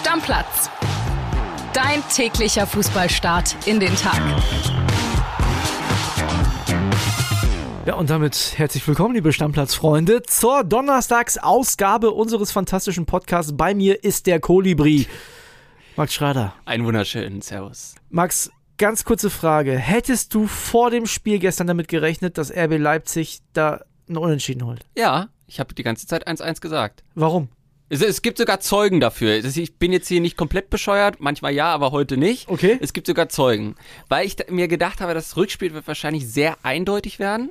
Stammplatz. Dein täglicher Fußballstart in den Tag. Ja, und damit herzlich willkommen, liebe Stammplatzfreunde, zur Donnerstagsausgabe unseres fantastischen Podcasts. Bei mir ist der Kolibri. Max Schrader. Einen wunderschönen Servus. Max, ganz kurze Frage. Hättest du vor dem Spiel gestern damit gerechnet, dass RB Leipzig da einen Unentschieden holt? Ja, ich habe die ganze Zeit 1-1 gesagt. Warum? Es, es, gibt sogar Zeugen dafür. Ich bin jetzt hier nicht komplett bescheuert, manchmal ja, aber heute nicht. Okay. Es gibt sogar Zeugen. Weil ich mir gedacht habe, das Rückspiel wird wahrscheinlich sehr eindeutig werden.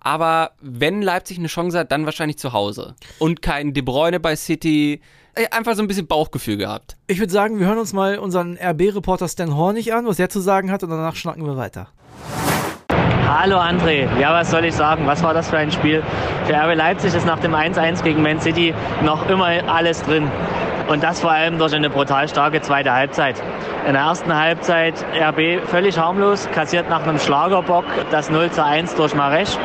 Aber wenn Leipzig eine Chance hat, dann wahrscheinlich zu Hause. Und kein De Bruyne bei City. Äh, einfach so ein bisschen Bauchgefühl gehabt. Ich würde sagen, wir hören uns mal unseren RB-Reporter Stan Hornig an, was er zu sagen hat, und danach schnacken wir weiter. Hallo André, ja was soll ich sagen, was war das für ein Spiel? Für RB Leipzig ist nach dem 1-1 gegen Man City noch immer alles drin. Und das vor allem durch eine brutal starke zweite Halbzeit. In der ersten Halbzeit RB völlig harmlos, kassiert nach einem Schlagerbock das 0 zu 1 durch Maresch.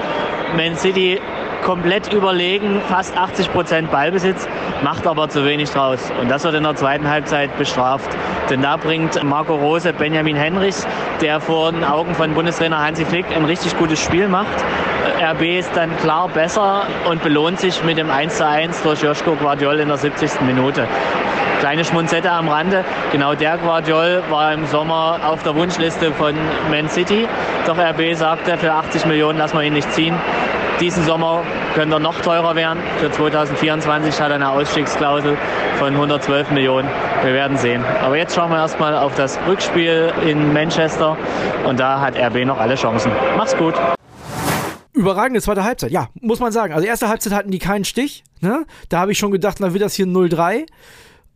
Man City komplett überlegen, fast 80 Prozent Ballbesitz, macht aber zu wenig draus. Und das wird in der zweiten Halbzeit bestraft. Denn da bringt Marco Rose Benjamin Henrichs, der vor den Augen von Bundestrainer Hansi Flick ein richtig gutes Spiel macht. RB ist dann klar besser und belohnt sich mit dem 1:1 durch Joschko Guardiol in der 70. Minute. Kleine Schmunzette am Rande. Genau der Guardiol war im Sommer auf der Wunschliste von Man City. Doch RB sagte, für 80 Millionen lassen wir ihn nicht ziehen. Diesen Sommer könnte er noch teurer werden. Für 2024 hat er eine Ausstiegsklausel von 112 Millionen. Wir werden sehen. Aber jetzt schauen wir erstmal auf das Rückspiel in Manchester. Und da hat RB noch alle Chancen. Mach's gut. Überragende zweite Halbzeit, ja, muss man sagen. Also erste Halbzeit hatten die keinen Stich. Ne? Da habe ich schon gedacht, na wird das hier 0-3.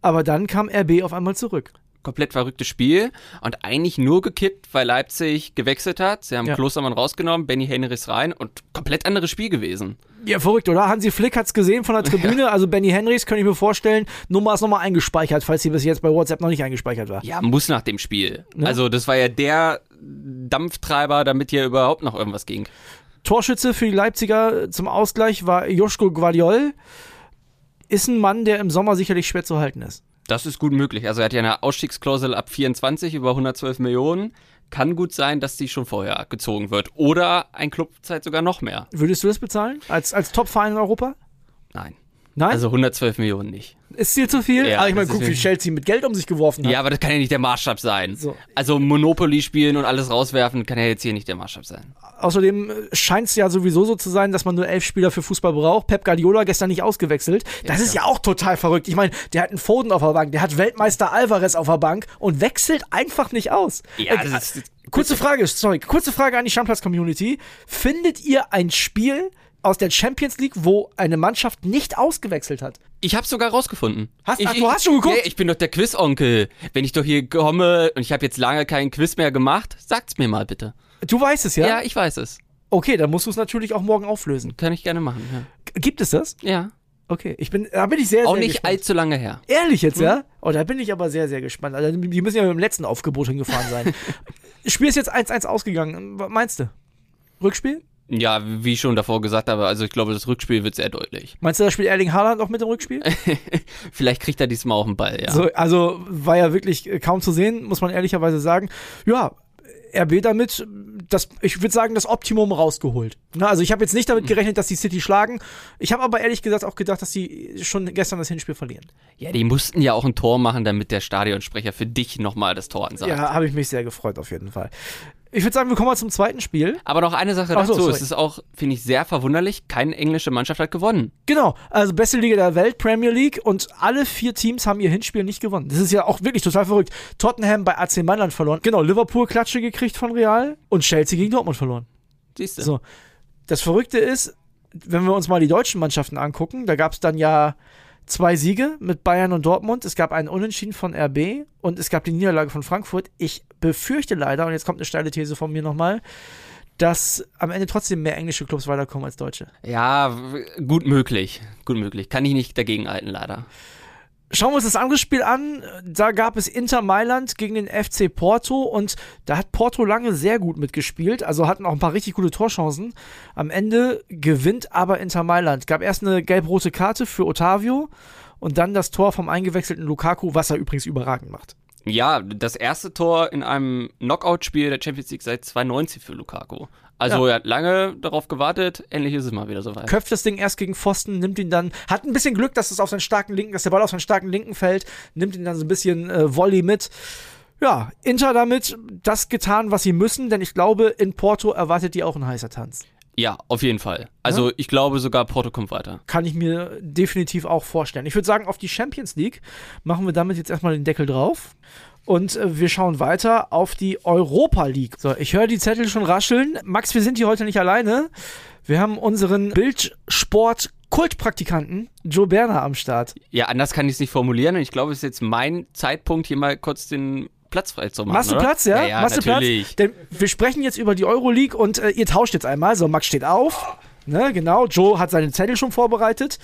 Aber dann kam RB auf einmal zurück. Komplett verrücktes Spiel und eigentlich nur gekippt, weil Leipzig gewechselt hat. Sie haben Ja. Klostermann rausgenommen, Benny Henrichs rein und komplett anderes Spiel gewesen. Ja, verrückt, oder? Hansi Flick hat's gesehen von der Tribüne. Also Benny Henrichs, könnte ich mir vorstellen, Nummer ist nochmal eingespeichert, falls sie bis jetzt bei WhatsApp noch nicht eingespeichert war. Ja, muss nach dem Spiel. Ne? Also das war ja der Dampftreiber, damit hier überhaupt noch irgendwas ging. Torschütze für die Leipziger zum Ausgleich war Joschko Guardiol. Ist ein Mann, der im Sommer sicherlich schwer zu halten ist. Das ist gut möglich. Also er hat ja eine Ausstiegsklausel ab 24 über 112 Millionen. Kann gut sein, dass die schon vorher gezogen wird. Oder ein Club zahlt sogar noch mehr. Würdest du das bezahlen? Als, als Top-Verein in Europa? Nein. Nein? Also 112 Millionen nicht. ist dir zu viel? Ja, ah, ich meine, guck, wie Chelsea mit Geld um sich geworfen hat. Ja, aber das kann ja nicht der Maßstab sein. So. Also Monopoly spielen und alles rauswerfen kann ja jetzt hier nicht der Maßstab sein. Außerdem scheint es ja sowieso so zu sein, dass man nur elf Spieler für Fußball braucht. Pep Guardiola gestern nicht ausgewechselt. Das Ja, ist ja auch total verrückt. Ich meine, der hat einen Foden auf der Bank, der hat Weltmeister Alvarez auf der Bank und wechselt einfach nicht aus. Ja, Äh, das ist- kurze Frage, sorry, kurze Frage an die Stammplatz-Community. Findet ihr ein Spiel aus der Champions League, wo eine Mannschaft nicht ausgewechselt hat? Ich hab's sogar rausgefunden. Hast- ich, ach, du hast schon geguckt? Ja, ich bin doch der Quizonkel. Wenn ich doch hier komme und ich habe jetzt lange keinen Quiz mehr gemacht, sagt's mir mal bitte. Du weißt es, ja? Ja, ich weiß es. Okay, dann musst du es natürlich auch morgen auflösen. Kann ich gerne machen. Ja. Gibt es das? ja. Okay, ich bin, da bin ich sehr, Auch sehr nicht gespannt. allzu lange her. Ehrlich jetzt, ja? Oh, da bin ich aber sehr, sehr gespannt. Also, die müssen ja mit dem letzten Aufgebot hingefahren sein. Spiel ist jetzt 1-1 ausgegangen. Was meinst du? Rückspiel? Ja, wie ich schon davor gesagt habe, also ich glaube, das Rückspiel wird sehr deutlich. Meinst du, da spielt Erling Haaland auch mit dem Rückspiel? Vielleicht kriegt er diesmal auch einen Ball, ja. so, also war ja wirklich äh, kaum zu sehen, muss man ehrlicherweise sagen. Ja, RB damit, das, ich würde sagen, das Optimum rausgeholt. Na, also ich habe jetzt Mhm. nicht damit gerechnet, dass die City schlagen. Ich habe aber ehrlich gesagt auch gedacht, dass die schon gestern das Hinspiel verlieren. Ja, die mussten ja auch ein Tor machen, damit der Stadionsprecher für dich nochmal das Tor ansagt. Ja, habe ich mich sehr gefreut auf jeden Fall. Ich würde sagen, wir kommen mal zum zweiten Spiel. Aber noch eine Sache Ach so, dazu. sorry. es ist auch, finde ich, sehr verwunderlich, keine englische Mannschaft hat gewonnen. Genau, also beste Liga der Welt, Premier League und alle vier Teams haben ihr Hinspiel nicht gewonnen. Das ist ja auch wirklich total verrückt. Tottenham bei AC Mailand verloren. Genau, Liverpool Klatsche gekriegt von Real und Chelsea gegen Dortmund verloren. Siehst du? So. Das Verrückte ist, wenn wir uns mal die deutschen Mannschaften angucken, da gab es dann ja zwei Siege mit Bayern und Dortmund. Es gab einen Unentschieden von RB und es gab die Niederlage von Frankfurt. Ich befürchte leider, und jetzt kommt eine steile These von mir nochmal, dass am Ende trotzdem mehr englische Clubs weiterkommen als deutsche. Ja, gut möglich. Gut möglich. Kann ich nicht dagegen halten, leider. Schauen wir uns das andere Spiel an. Da gab es Inter Mailand gegen den FC Porto und da hat Porto lange sehr gut mitgespielt, also hatten auch ein paar richtig gute Torchancen. Am Ende gewinnt aber Inter Mailand. Gab erst eine gelb-rote Karte für Otavio Und dann das Tor vom eingewechselten Lukaku, was er übrigens überragend macht. Ja, das erste Tor in einem Knockout-Spiel der Champions League seit 2019 für Lukaku. Also Ja. er hat lange darauf gewartet, endlich ist es mal wieder soweit. Köpft das Ding erst gegen Pfosten, nimmt ihn dann, hat ein bisschen Glück, dass es auf seinen starken linken, dass der Ball auf seinen starken linken fällt, nimmt ihn dann so ein bisschen äh, Volley mit. Ja, Inter damit das getan, was sie müssen, denn ich glaube, in Porto erwartet die auch ein heißer Tanz. Ja, auf jeden Fall. Also ich glaube sogar Porto kommt weiter. Kann ich mir definitiv auch vorstellen. Ich würde sagen, auf die Champions League machen wir damit jetzt erstmal den Deckel drauf. Und äh, wir schauen weiter auf die Europa League. So, ich höre die Zettel schon rascheln. Max, wir sind hier heute nicht alleine. Wir haben unseren Bildsport-Kultpraktikanten Joe Berner am Start. Ja, anders kann ich es nicht formulieren und ich glaube, es ist jetzt mein Zeitpunkt, hier mal kurz den Platz frei zu machen. Machst du oder? Platz, ja? Ja, ja Machst du. Platz? Denn wir sprechen jetzt über die Euroleague und äh, ihr tauscht jetzt einmal. So, Max steht auf. Ne, genau. Joe hat seine Zettel schon vorbereitet.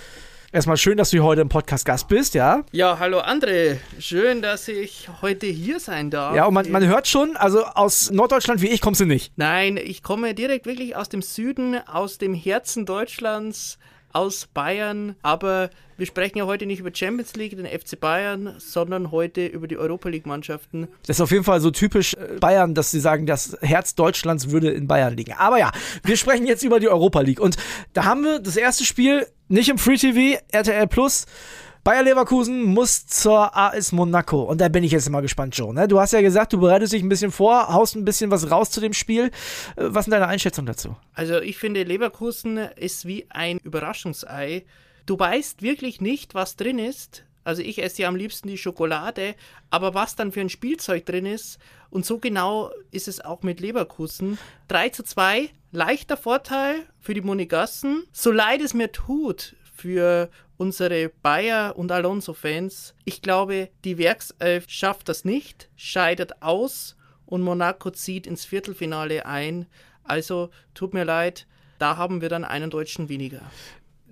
Erstmal schön, dass du heute im Podcast Gast bist, ja. Ja, hallo André. Schön, dass ich heute hier sein darf. Ja, und man, man hört schon, also aus Norddeutschland wie ich kommst du nicht. Nein, ich komme direkt wirklich aus dem Süden, aus dem Herzen Deutschlands, aus Bayern. Aber wir sprechen ja heute nicht über Champions League, den FC Bayern, sondern heute über die Europa League-Mannschaften. Das ist auf jeden Fall so typisch äh, Bayern, dass sie sagen, das Herz Deutschlands würde in Bayern liegen. Aber ja, wir sprechen jetzt über die Europa League. Und da haben wir das erste Spiel nicht im Free TV, RTL Plus. Bayer Leverkusen muss zur AS Monaco. Und da bin ich jetzt mal gespannt, Joe. Ne? Du hast ja gesagt, du bereitest dich ein bisschen vor, haust ein bisschen was raus zu dem Spiel. Äh, Was sind deine Einschätzungen dazu? Also ich finde, Leverkusen ist wie ein Überraschungsei. Du weißt wirklich nicht, was drin ist. Also ich esse ja am liebsten die Schokolade, aber was dann für ein Spielzeug drin ist. Und so genau ist es auch mit Leverkusen. 3 zu 2, leichter Vorteil für die Monegassen. So leid es mir tut für unsere Bayer- und Alonso-Fans. Ich glaube, die Werkself schafft das nicht, scheidet aus und Monaco zieht ins Viertelfinale ein. Also tut mir leid, da haben wir dann einen Deutschen weniger.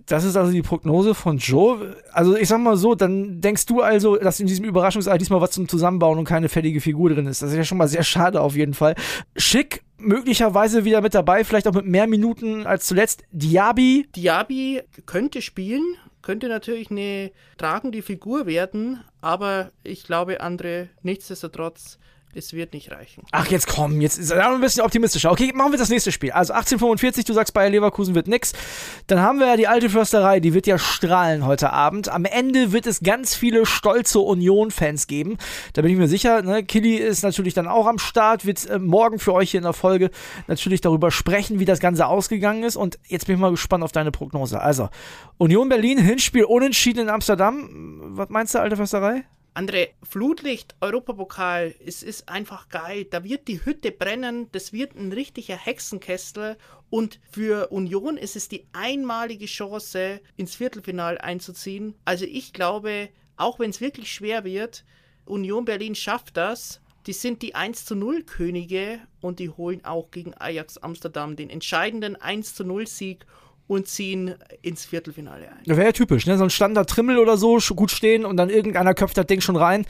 Das ist also die Prognose von Joe. Also ich sag mal so, dann denkst du also, dass in diesem Überraschungsei diesmal was zum Zusammenbauen und keine fertige Figur drin ist. Das ist ja schon mal sehr schade auf jeden Fall. Schick möglicherweise wieder mit dabei, vielleicht auch mit mehr Minuten als zuletzt. Diaby, Diaby könnte spielen, könnte natürlich eine tragende Figur werden, aber ich glaube, André, nichtsdestotrotz, es wird nicht reichen. Ach, jetzt komm, jetzt ist ein bisschen optimistischer. Okay, machen wir das nächste Spiel. Also 1845, du sagst, Bayer Leverkusen wird nix. Dann haben wir ja die alte Försterei, die wird ja strahlen heute Abend. Am Ende wird es ganz viele stolze Union-Fans geben. Da bin ich mir sicher. Ne? Killy ist natürlich dann auch am Start, wird äh, morgen für euch hier in der Folge natürlich darüber sprechen, wie das Ganze ausgegangen ist. Und jetzt bin ich mal gespannt auf deine Prognose. Also, Union Berlin, Hinspiel unentschieden in Amsterdam. Was meinst du, alte Försterei? André, Flutlicht, Europapokal, es ist einfach geil. Da wird die Hütte brennen, das wird ein richtiger Hexenkessel. Und für Union ist es die einmalige Chance, ins Viertelfinale einzuziehen. Also ich glaube, auch wenn es wirklich schwer wird, Union Berlin schafft das. Die sind die 1 zu 0 Könige und die holen auch gegen Ajax Amsterdam den entscheidenden 1 zu 0 Sieg und ziehen ins Viertelfinale ein. Das wäre ja typisch, ne? So ein Standard-Trimmel oder so, gut stehen und dann irgendeiner köpft das Ding schon rein.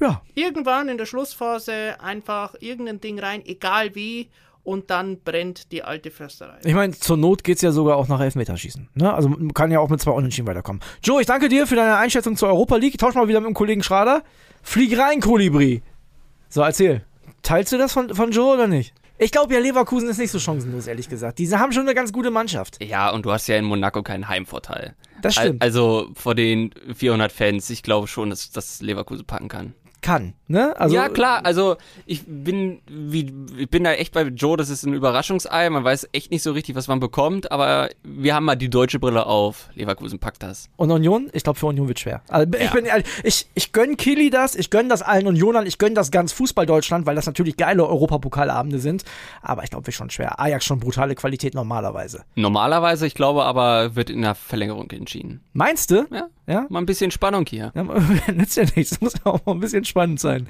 Ja, irgendwann in der Schlussphase einfach irgendein Ding rein, egal wie, und dann brennt die alte Försterei. ich meine, zur Not geht's ja sogar auch nach Elfmeterschießen. Ne? Also man kann ja auch mit zwei Unentschieden weiterkommen. Joe, ich danke dir für deine Einschätzung zur Europa League. Tausch mal wieder mit dem Kollegen Schrader. Flieg rein, Kolibri. So, erzähl. Teilst du das von, von Joe oder nicht? Ich glaube ja, Leverkusen ist nicht so chancenlos, ehrlich gesagt. Diese haben schon eine ganz gute Mannschaft. Ja, und du hast ja in Monaco keinen Heimvorteil. Das stimmt. Also vor den 400 Fans, ich glaube schon, dass das Leverkusen packen kann. Kann, ne? Also, ja, klar, also ich bin wie ich bin da echt bei Joe, das ist ein Überraschungsei, man weiß echt nicht so richtig, was man bekommt, aber wir haben mal die deutsche Brille auf. Leverkusen packt das. Und Union? Ich glaube, für Union wird schwer. Also, ich, Ja. bin ich, ich gönn Kili das, ich gönn das allen Unionern, ich gönn das ganz Fußball-Deutschland, weil das natürlich geile Europapokalabende sind. Aber ich glaube, wird schon schwer. Ajax schon brutale Qualität normalerweise. Normalerweise, ich glaube aber, wird in der Verlängerung entschieden. Meinst du? Ja, Ja? mal ein bisschen Spannung hier. ja nützt ja nichts. Das muss auch mal ein bisschen spannend sein.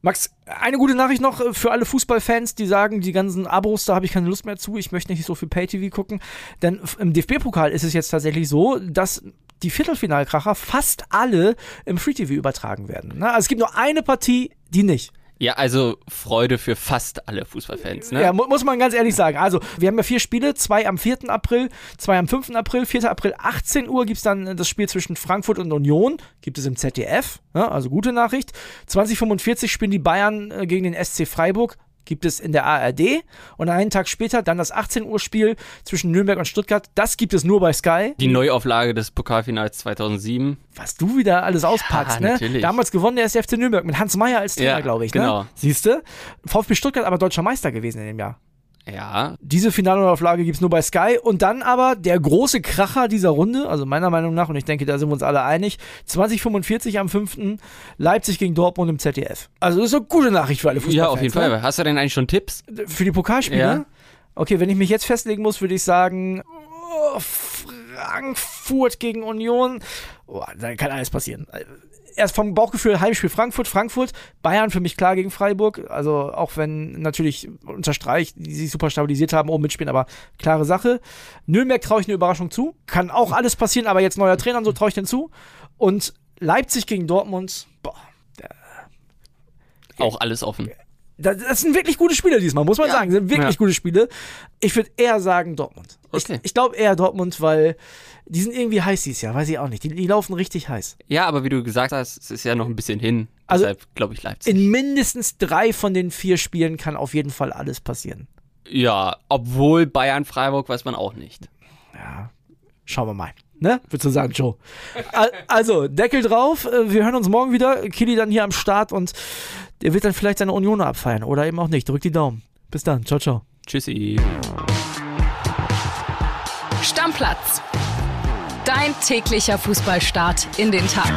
Max, eine gute Nachricht noch äh, für alle Fußballfans, die sagen, die ganzen Abos, da habe ich keine Lust mehr zu, ich möchte nicht so viel Pay-TV gucken. Denn im DFB-Pokal ist es jetzt tatsächlich so, dass die Viertelfinalkracher fast alle im Free-TV übertragen werden. Ne? Also es gibt nur eine Partie, die nicht. Ja, also Freude für fast alle Fußballfans, ne? Ja, mu muss man ganz ehrlich sagen. Also, wir haben ja vier Spiele, zwei am 4. April, zwei am 5. April. 4. April, 18 Uhr gibt es dann das Spiel zwischen Frankfurt und Union. Gibt es im ZDF, ja, also gute Nachricht. 2045 spielen die Bayern äh, gegen den SC Freiburg. Gibt es in der ARD. Und einen Tag später dann das 18 Uhr Spiel zwischen Nürnberg und Stuttgart. Das gibt es nur bei Sky. Die Neuauflage des Pokalfinals 2007. Was du wieder alles auspackst, ne? natürlich. Damals gewonnen der SFC Nürnberg mit Hans Meyer als Trainer, Ja, glaube ich, genau. ne? Siehst du? VfB Stuttgart aber deutscher Meister gewesen in dem Jahr. Ja, Diese Finalauflage gibt es nur bei Sky. Und dann aber der große Kracher dieser Runde, also meiner Meinung nach, und ich denke, da sind wir uns alle einig, 2045 am 5. Leipzig gegen Dortmund im ZDF. Also das ist eine gute Nachricht für alle Fußballfans. ja, auf jeden ne? Fall. Hast du denn eigentlich schon Tipps? Für die Pokalspiele? Ja. Okay, wenn ich mich jetzt festlegen muss, würde ich sagen, oh, Frankfurt gegen Union. Oh, da kann alles passieren. Erst vom Bauchgefühl Heimspiel Frankfurt, Frankfurt, Bayern für mich klar gegen Freiburg. Also auch wenn natürlich unterstreicht, die sich super stabilisiert haben, oben mitspielen, aber klare Sache. Nürnberg traue ich eine Überraschung zu. Kann auch alles passieren, aber jetzt neuer Trainer und so traue ich den zu. Und Leipzig gegen Dortmund, boah, Auch alles offen. Das, das sind wirklich gute Spiele diesmal, muss man sagen. Das sind wirklich Ja. gute Spiele. Ich würde eher sagen Dortmund. Okay. Ich, ich glaube eher Dortmund, weil die sind irgendwie heiß dieses Jahr, weiß ich auch nicht. Die, die laufen richtig heiß. Ja, aber wie du gesagt hast, es ist ja noch ein bisschen hin. Also- Deshalb glaube ich Leipzig. In mindestens drei von den vier Spielen kann auf jeden Fall alles passieren. ja, obwohl Bayern Freiburg weiß man auch nicht. Ja, schauen wir mal. Ne? Würdest du sagen, Joe? Al- Also, Deckel drauf. Äh, Wir hören uns morgen wieder. Kili dann hier am Start und der wird dann vielleicht seine Union abfeiern oder eben auch nicht. Drück die Daumen. Bis dann. Ciao, ciao. Tschüssi. Stammplatz. Dein täglicher Fußballstart in den Tag.